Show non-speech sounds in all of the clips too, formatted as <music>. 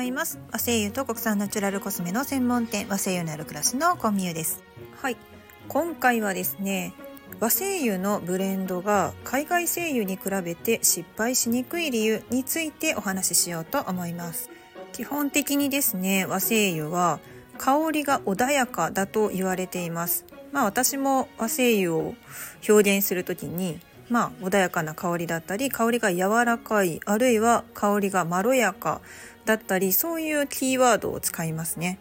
ざいます。和製油と国産ナチュラルコスメの専門店和製油のある暮らしのコンミュです。はい。今回はですね和製油のブレンドが海外製油に比べて失敗しにくい理由についてお話ししようと思います。基本的にですね和製油は香りが穏やかだと言われています。まあ私も和製油を表現する時にまあ穏やかな香りだったり香りが柔らかいあるいは香りがまろやかだったりそういうキーワードを使いますね。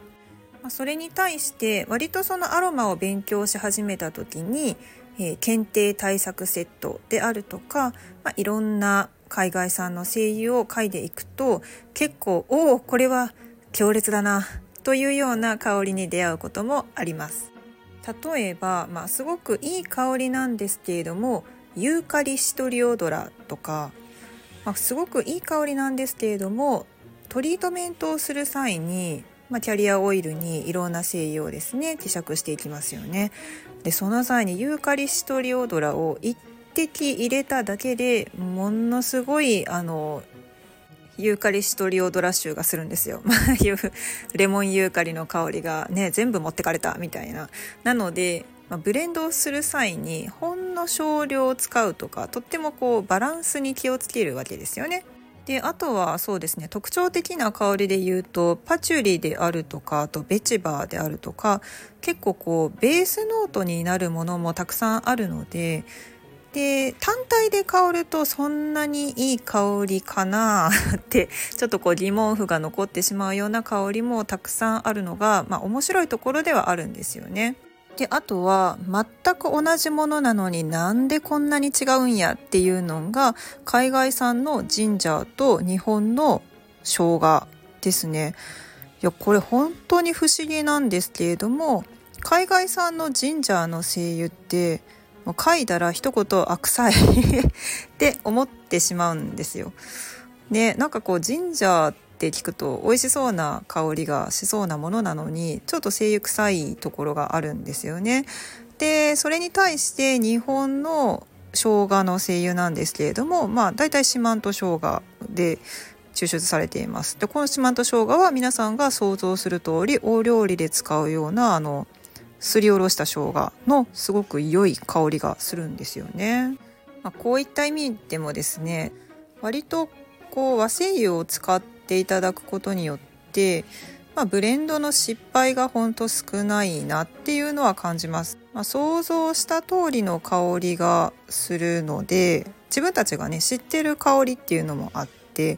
ま、それに対して割とそのアロマを勉強し始めた時に、えー、検定対策セットであるとか、まあ、いろんな海外産の精油を嗅いでいくと結構おおこれは強烈だなというような香りに出会うこともあります。例えば、まあ、すごくいい香りなんですけれどもユーカリシトリオドラとか、まあ、すごくいい香りなんですけれどもトリートメントをする際に、まあ、キャリアオイルにいろんな精油をですね希釈していきますよね。でその際にユーカリシトリオドラを1滴入れただけでものすごいあのユーカリシトリオドラ臭がするんですよ。<laughs> レモンユーカリの香りがね全部持ってかれたみたいな。なのでまあ、ブレンドをする際にほんの少量を使うとかとってもこうバランスに気をつけるわけですよね。であとはそうですね特徴的な香りで言うとパチュリであるとかあとベチバーであるとか結構こうベースノートになるものもたくさんあるのでで単体で香るとそんなにいい香りかなってちょっとこう疑問符が残ってしまうような香りもたくさんあるのが、まあ、面白いところではあるんですよね。であとは全く同じものなのになんでこんなに違うんやっていうのが海外産のジンジャーと日本の生姜ですね。いやこれ本当に不思議なんですけれども海外産のジンジャーの精油ってもう嗅いだら一言「あ臭い <laughs>」って思ってしまうんですよ。でなんかこうジンジャーって聞くと美味しそうな香りがしそうなものなのにちょっと精油臭いところがあるんですよね。でそれに対して日本の生姜の精油なんですけれどもまあ大体四万十生姜で抽出されています。でこの四万十生姜は皆さんが想像する通りお料理で使うようなあのすりおろした生姜のすごく良い香りがするんですよね。まあ、こういった意味でもですね割とこう和精油を使ってていただくことによって、まあ、ブレンドの失敗がほんと少ないなっていうのは感じます。まあ、想像した通りの香りがするので自分たちがね知ってる香りっていうのもあって、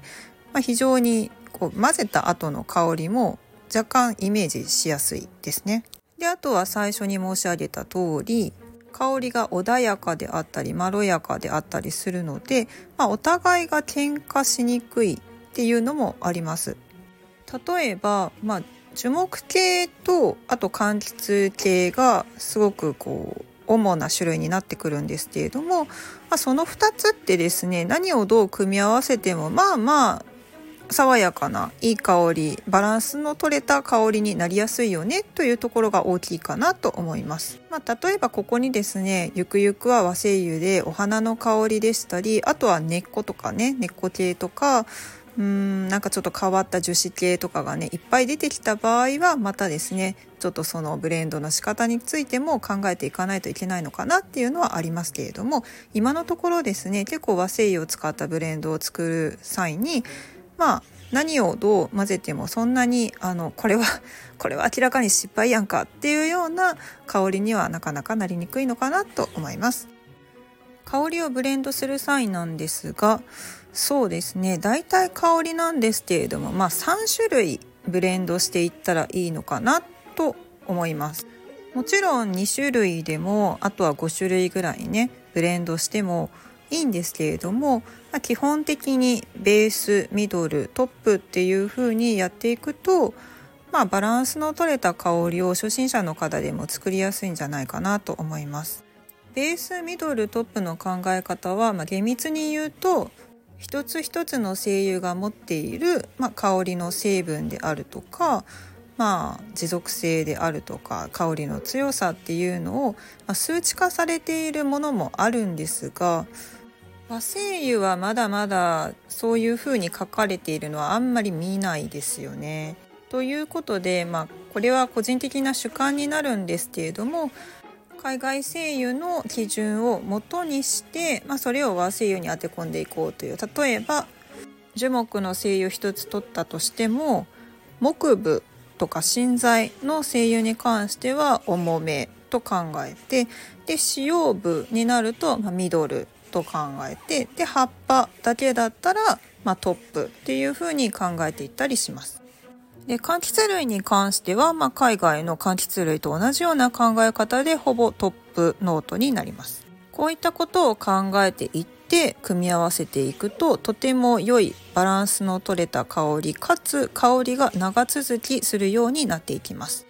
まあ、非常にこう混ぜた後の香りも若干イメージしやすいですね。であとは最初に申し上げた通り香りが穏やかであったりまろやかであったりするので、まあ、お互いが喧嘩しにくいっていうのもあります。例えば、まあ、樹木系とあと柑橘系がすごくこう主な種類になってくるんですけれども、まあ、その2つってですね何をどう組み合わせてもまあまあ爽やかないい香りバランスの取れた香りになりやすいよねというところが大きいかなと思います。まあ、例えばここにですねゆくゆくは和精油でお花の香りでしたりあとは根っことかね根っこ系とかうんなんかちょっと変わった樹脂系とかがねいっぱい出てきた場合はまたですねちょっとそのブレンドの仕方についても考えていかないといけないのかなっていうのはありますけれども今のところですね結構和精油を使ったブレンドを作る際にまあ何をどう混ぜてもそんなにあのこれは <laughs> これは明らかに失敗やんかっていうような香りにはなかなかなりにくいのかなと思います。香りをブレンドする際なんですがそうですね。大体香りなんですけれどもまあ3種類ブレンドしていったらいいのかなと思います。もちろん2種類でもあとは5種類ぐらいねブレンドしてもいいんですけれども、まあ、基本的にベースミドルトップっていう風にやっていくとまあバランスの取れた香りを初心者の方でも作りやすいんじゃないかなと思います。ベースミドルトップの考え方は、まあ、厳密に言うと一つ一つの精油が持っている、まあ、香りの成分であるとか、まあ、持続性であるとか香りの強さっていうのを、まあ、数値化されているものもあるんですが和製油はまだまだそういうふうに書かれているのはあんまり見ないですよね。ということで、まあ、これは個人的な主観になるんですけれども海外製油の基準を元にして、まあ、それを和製油に当て込んでいこうという例えば樹木の精油一つ取ったとしても木部とか芯材の精油に関しては重めと考えてで使用部になると、まあ、ミドルと考えてで葉っぱだけだったら、まあ、トップっていうふうに考えていったりします。で柑橘類に関しては、まあ、海外の柑橘類と同じような考え方でほぼトップノートになります。こういったことを考えていって組み合わせていくととても良いバランスの取れた香りかつ香りが長続きするようになっていきます。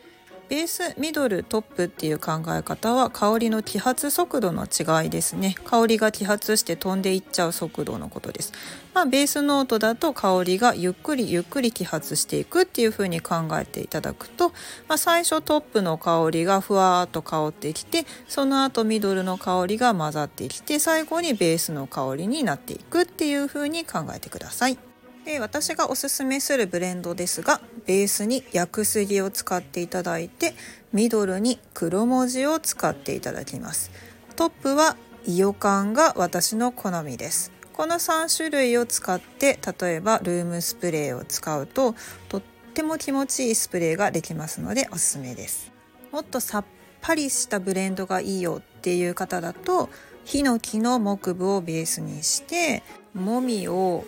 ベースミドルトップっていう考え方は香りの揮発速度の違いですね香りが揮発して飛んでいっちゃう速度のことですまあ、ベースノートだと香りがゆっくりゆっくり揮発していくっていう風に考えていただくと、まあ、最初トップの香りがふわーっと香ってきてその後ミドルの香りが混ざってきて最後にベースの香りになっていくっていう風に考えてください。で私がおすすめするブレンドですがベースに薬杉を使っていただいてミドルに黒文字を使っていただきます。トップはイヨカンが私の好みです。この3種類を使って例えばルームスプレーを使うととっても気持ちいいスプレーができますのでおすすめです。もっとさっぱりしたブレンドがいいよっていう方だとヒノキの木部をベースにしてもみを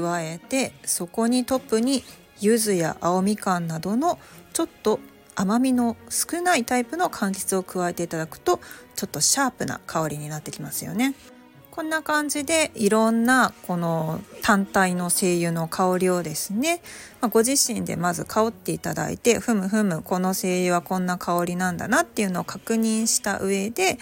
加えてそこにトップに柚子や青みかんなどのちょっと甘みの少ないタイプの柑橘を加えていただくとちょっとシャープな香りになってきますよね。こんな感じでいろんなこの単体の精油の香りをですね、まあ、ご自身でまず香っていただいてふむふむこの精油はこんな香りなんだなっていうのを確認した上で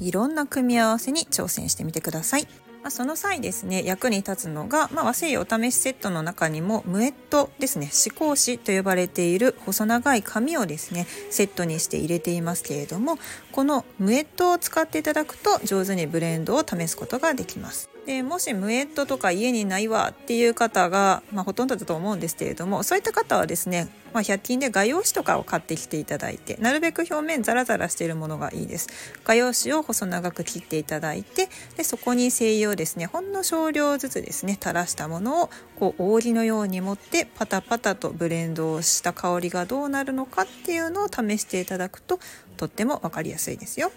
いろんな組み合わせに挑戦してみてください。まあ、その際ですね役に立つのが、まあ、和製油お試しセットの中にもムエットですね試行紙と呼ばれている細長い紙をですねセットにして入れていますけれどもこのムエットを使っていただくと上手にブレンドを試すことができます。でもしムエットとか家にないわっていう方が、まあ、ほとんどだと思うんですけれどもそういった方はですねまあ、100均で画用紙とかを買ってきていただいてなるべく表面ザラザラしているものがいいです画用紙を細長く切っていただいてでそこに精油をですねほんの少量ずつですね垂らしたものをこう扇のように持ってパタパタとブレンドをした香りがどうなるのかっていうのを試していただくととっても分かりやすいですよ。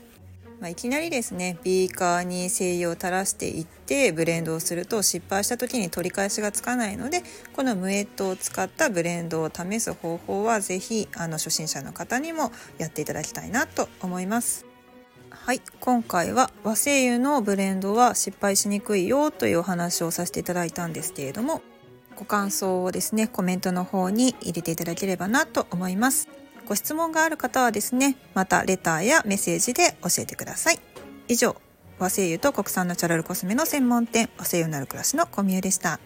まあ、いきなりですねビーカーに精油を垂らしていってブレンドをすると失敗した時に取り返しがつかないのでこのムエットを使ったブレンドを試す方法は是非あの初心者の方にもやっていただきたいなと思います。はい今回は和精油のブレンドは失敗しにくいよというお話をさせていただいたんですけれどもご感想をですねコメントの方に入れていただければなと思いますご質問がある方はですね、またレターやメッセージで教えてください。以上、和製油と国産ナチュラルコスメの専門店、和製油なる暮らしのコミュでした。